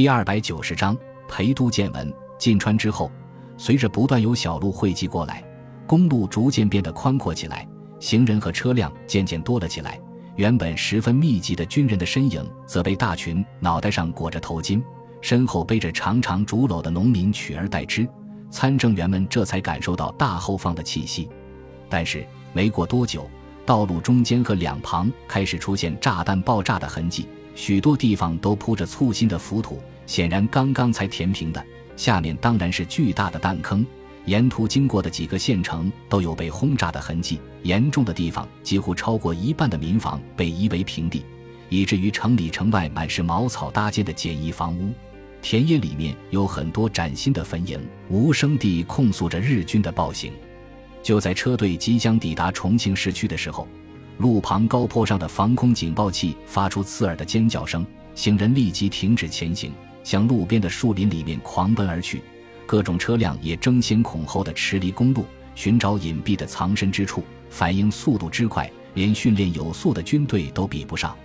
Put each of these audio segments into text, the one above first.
第二百九十章陪都见闻。进川之后，随着不断有小路汇集过来，公路逐渐变得宽阔起来，行人和车辆渐渐多了起来。原本十分密集的军人的身影，则被大群脑袋上裹着头巾、身后背着长长竹篓的农民取而代之。参政员们这才感受到大后方的气息。但是没过多久，道路中间和两旁开始出现炸弹爆炸的痕迹，许多地方都铺着粗心的浮土。显然刚刚才填平的，下面当然是巨大的弹坑。沿途经过的几个县城都有被轰炸的痕迹，严重的地方几乎超过一半的民房被夷为平地，以至于城里城外满是茅草搭建的简易房屋。田野里面有很多崭新的坟茔，无声地控诉着日军的暴行。就在车队即将抵达重庆市区的时候，路旁高坡上的防空警报器发出刺耳的尖叫声，行人立即停止前行。向路边的树林里面狂奔而去，各种车辆也争先恐后的驰离公路，寻找隐蔽的藏身之处。反应速度之快，连训练有素的军队都比不上。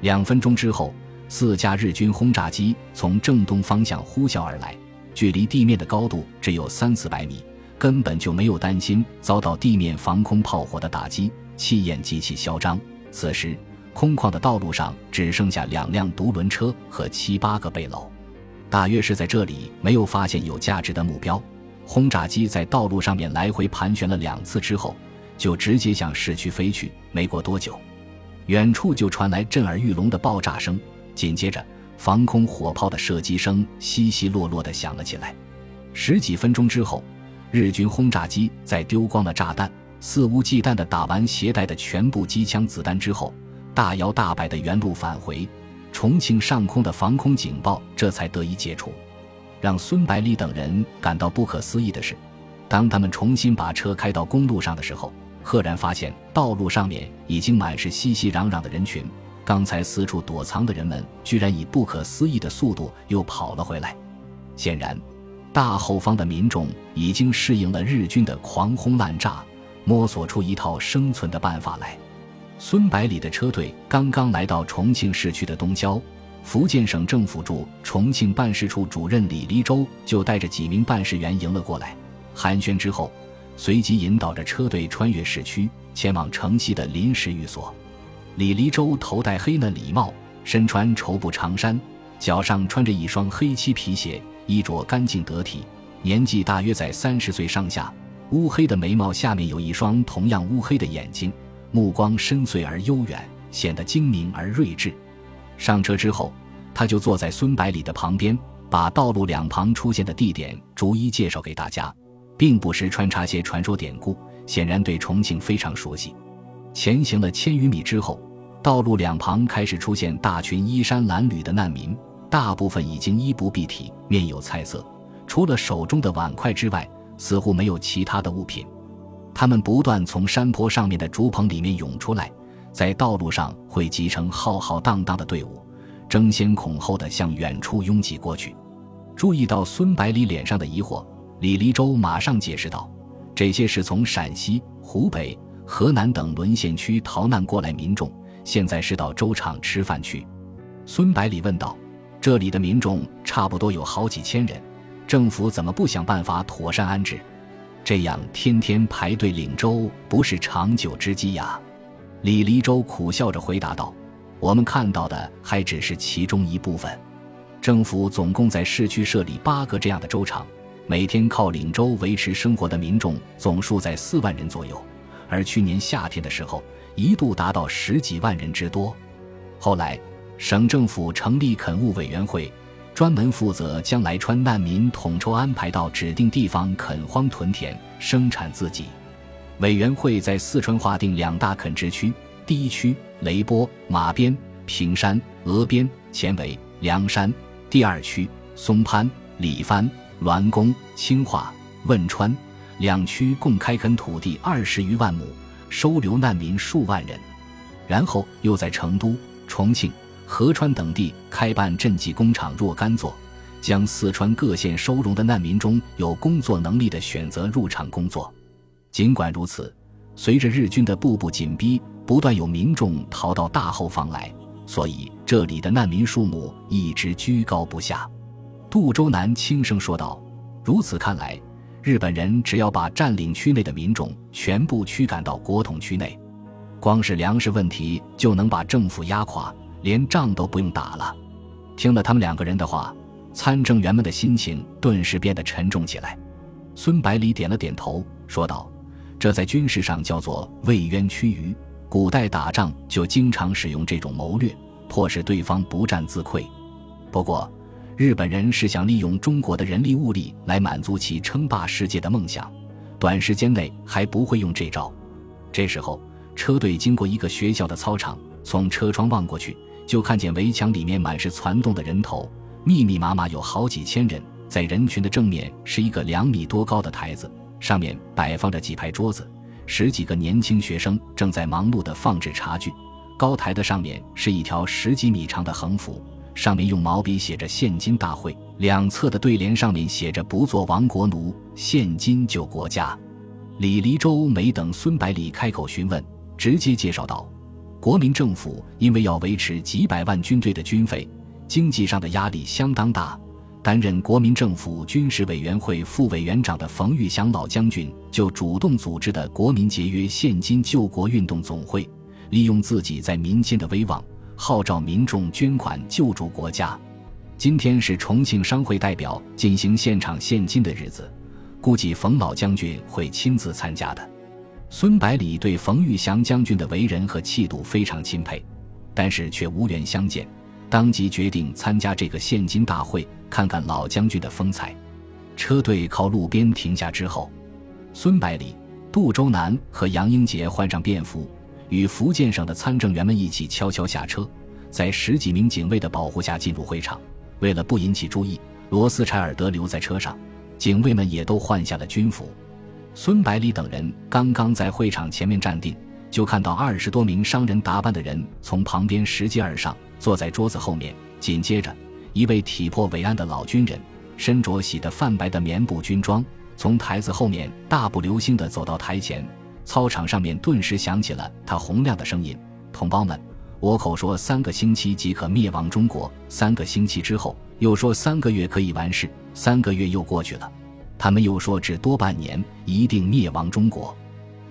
两分钟之后，四架日军轰炸机从正东方向呼啸而来，距离地面的高度只有三四百米，根本就没有担心遭到地面防空炮火的打击，气焰极其嚣张。此时，空旷的道路上只剩下两辆独轮车和七八个背篓。大约是在这里没有发现有价值的目标，轰炸机在道路上面来回盘旋了两次之后，就直接向市区飞去。没过多久，远处就传来震耳欲聋的爆炸声，紧接着防空火炮的射击声稀稀落落地响了起来。十几分钟之后，日军轰炸机在丢光了炸弹、肆无忌惮地打完携带的全部机枪子弹之后，大摇大摆地原路返回。重庆上空的防空警报这才得以解除。让孙百里等人感到不可思议的是，当他们重新把车开到公路上的时候，赫然发现道路上面已经满是熙熙攘攘的人群。刚才四处躲藏的人们，居然以不可思议的速度又跑了回来。显然，大后方的民众已经适应了日军的狂轰滥炸，摸索出一套生存的办法来。孙百里的车队刚刚来到重庆市区的东郊，福建省政府驻重庆办事处主任李黎洲就带着几名办事员迎了过来。寒暄之后，随即引导着车队穿越市区，前往城西的临时寓所。李黎洲头戴黑呢礼帽，身穿绸布长衫，脚上穿着一双黑漆皮鞋，衣着干净得体，年纪大约在三十岁上下。乌黑的眉毛下面有一双同样乌黑的眼睛。目光深邃而悠远，显得精明而睿智。上车之后，他就坐在孙百里的旁边，把道路两旁出现的地点逐一介绍给大家，并不时穿插些传说典故，显然对重庆非常熟悉。前行了千余米之后，道路两旁开始出现大群衣衫褴褛的难民，大部分已经衣不蔽体，面有菜色，除了手中的碗筷之外，似乎没有其他的物品。他们不断从山坡上面的竹棚里面涌出来，在道路上汇集成浩浩荡荡的队伍，争先恐后的向远处拥挤过去。注意到孙百里脸上的疑惑，李立洲马上解释道：“这些是从陕西、湖北、河南等沦陷区逃难过来民众，现在是到粥厂吃饭去。”孙百里问道：“这里的民众差不多有好几千人，政府怎么不想办法妥善安置？”这样天天排队领粥不是长久之计呀，李黎州苦笑着回答道：“我们看到的还只是其中一部分。政府总共在市区设立八个这样的粥厂，每天靠领粥维持生活的民众总数在四万人左右，而去年夏天的时候一度达到十几万人之多。后来，省政府成立垦务委员会。”专门负责将来川难民统筹安排到指定地方垦荒屯田生产自给。委员会在四川划定两大垦殖区：第一区雷波、马边、平山、峨边、前围、凉山；第二区松潘、李番、栾宫、清化、汶川两区共开垦土地二十余万亩，收留难民数万人。然后又在成都、重庆。合川等地开办赈济工厂若干座，将四川各县收容的难民中有工作能力的选择入厂工作。尽管如此，随着日军的步步紧逼，不断有民众逃到大后方来，所以这里的难民数目一直居高不下。杜周南轻声说道：“如此看来，日本人只要把占领区内的民众全部驱赶到国统区内，光是粮食问题就能把政府压垮，连仗都不用打了。”听了他们两个人的话，参政员们的心情顿时变得沉重起来。孙百里点了点头，说道：“这在军事上叫做畏冤屈鱼。古代打仗就经常使用这种谋略，迫使对方不战自溃。不过，日本人是想利用中国的人力物力来满足其称霸世界的梦想，短时间内还不会用这招。”这时候，车队经过一个学校的操场，从车窗望过去，就看见围墙里面满是攒动的人头，密密麻麻有好几千人。在人群的正面是一个两米多高的台子，上面摆放着几排桌子，十几个年轻学生正在忙碌地放置茶具。高台的上面是一条十几米长的横幅，上面用毛笔写着“现金大会”，两侧的对联上面写着“不做亡国奴，现金救国家”。李黎州没等孙百里开口询问，直接介绍道：“国民政府因为要维持几百万军队的军费，经济上的压力相当大。”担任国民政府军事委员会副委员长的冯玉祥老将军就主动组织的国民节约现金救国运动总会，利用自己在民间的威望，号召民众捐款救助国家。今天是重庆商会代表进行现场现金的日子，估计冯老将军会亲自参加的。孙百里对冯玉祥将军的为人和气度非常钦佩，但是却无缘相见。当即决定参加这个现金大会，看看老将军的风采。车队靠路边停下之后，孙百里、杜周南和杨英杰换上便服，与福建省的参政员们一起悄悄下车，在十几名警卫的保护下进入会场。为了不引起注意，罗斯柴尔德留在车上，警卫们也都换下了军服。孙百里等人刚刚在会场前面站定，就看到二十多名商人打扮的人从旁边拾阶而上。坐在桌子后面，紧接着，一位体魄伟岸的老军人，身着洗得泛白的棉布军装，从台子后面大步流星地走到台前。操场上面顿时响起了他洪亮的声音：“同胞们，我口说三个星期即可灭亡中国，三个星期之后又说三个月可以完事，三个月又过去了，他们又说只多半年一定灭亡中国。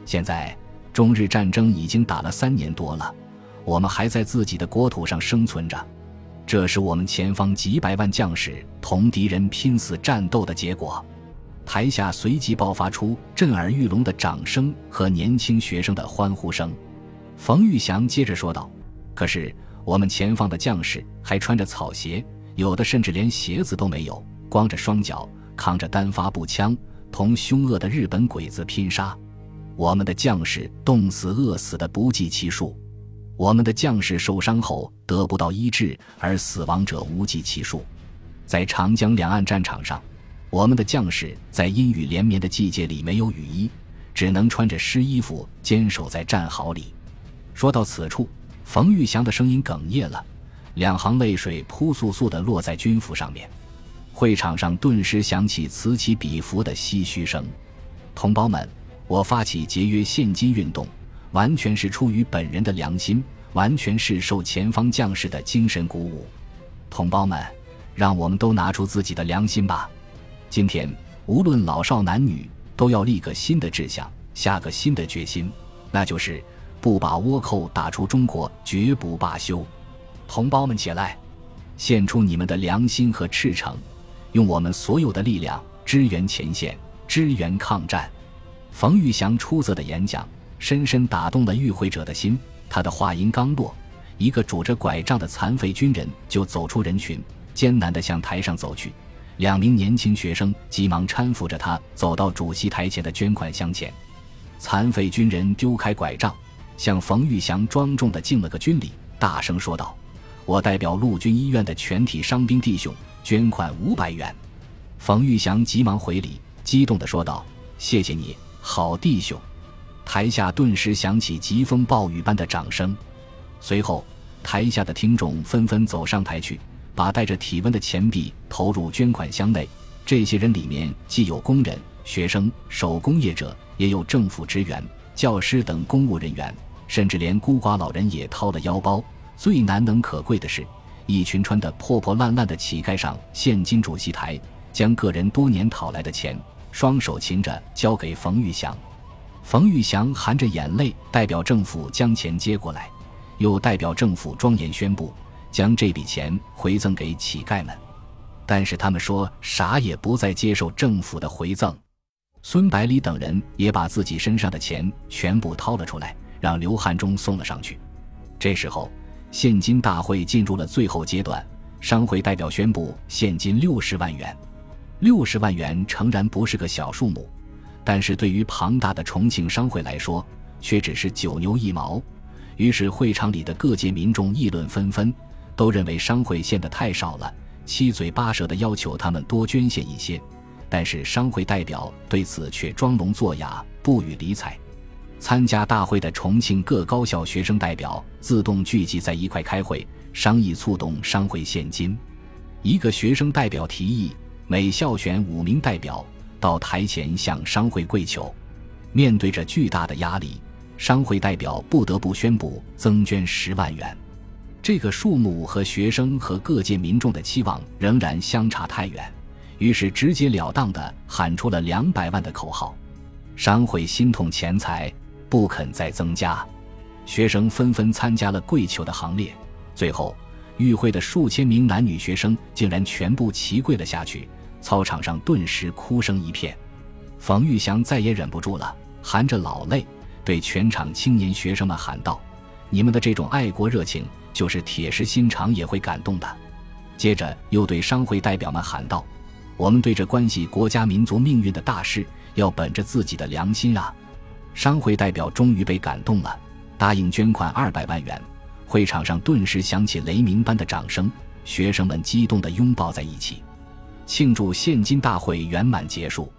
现在，中日战争已经打了三年多了。”我们还在自己的国土上生存着，这是我们前方几百万将士同敌人拼死战斗的结果。台下随即爆发出震耳欲聋的掌声和年轻学生的欢呼声。冯玉祥接着说道：“可是我们前方的将士还穿着草鞋，有的甚至连鞋子都没有，光着双脚，扛着单发步枪，同凶恶的日本鬼子拼杀。我们的将士冻死、饿死的不计其数。”我们的将士受伤后得不到医治，而死亡者无计其数。在长江两岸战场上，我们的将士在阴雨连绵的季节里没有雨衣，只能穿着湿衣服坚守在战壕里。说到此处，冯玉祥的声音哽咽了，两行泪水扑簌簌地落在军服上面。会场上顿时响起此起彼伏的唏嘘声。同胞们，我发起节约现金运动。完全是出于本人的良心，完全是受前方将士的精神鼓舞。同胞们，让我们都拿出自己的良心吧！今天，无论老少男女，都要立个新的志向，下个新的决心，那就是不把倭寇打出中国，绝不罢休。同胞们，起来，献出你们的良心和赤诚，用我们所有的力量支援前线，支援抗战。冯玉祥出色的演讲。深深打动了与会者的心。他的话音刚落，一个拄着拐杖的残废军人就走出人群，艰难地向台上走去。两名年轻学生急忙搀扶着他走到主席台前的捐款箱前。残废军人丢开拐杖，向冯玉祥庄重地敬了个军礼，大声说道：“我代表陆军医院的全体伤兵弟兄捐款五百元。”冯玉祥急忙回礼，激动地说道：“谢谢你好弟兄。”台下顿时响起疾风暴雨般的掌声，随后台下的听众纷纷走上台去，把带着体温的钱币投入捐款箱内。这些人里面既有工人、学生、手工业者，也有政府职员、教师等公务人员，甚至连孤寡老人也掏了腰包，最难能可贵的是，一群穿得破破烂烂的乞丐上现金主席台，将个人多年讨来的钱双手擎着交给冯玉祥。冯玉祥含着眼泪，代表政府将钱接过来，又代表政府庄严宣布将这笔钱回赠给乞丐们。但是他们说啥也不再接受政府的回赠。孙百里等人也把自己身上的钱全部掏了出来，让刘汉忠送了上去。这时候，现金大会进入了最后阶段，商会代表宣布现金六十万元。六十万元诚然不是个小数目。但是对于庞大的重庆商会来说，却只是九牛一毛。于是会场里的各界民众议论纷纷，都认为商会献的太少了，七嘴八舌的要求他们多捐献一些。但是商会代表对此却装聋作哑，不予理睬。参加大会的重庆各高校学生代表自动聚集在一块开会，商议促动商会现金。一个学生代表提议，每校选五名代表。到台前向商会跪求，面对着巨大的压力，商会代表不得不宣布增捐十万元。这个数目和学生和各界民众的期望仍然相差太远，于是直截了当地喊出了两百万的口号。商会心痛钱财，不肯再增加，学生纷纷参加了跪求的行列。最后，与会的数千名男女学生竟然全部齐跪了下去。操场上顿时哭声一片，冯玉祥再也忍不住了，含着老泪对全场青年学生们喊道：“你们的这种爱国热情，就是铁石心肠也会感动的。”接着又对商会代表们喊道：“我们对这关系国家民族命运的大事，要本着自己的良心啊！”商会代表终于被感动了，答应捐款二百万元。会场上顿时响起雷鸣般的掌声，学生们激动地拥抱在一起。庆祝现金大会圆满结束。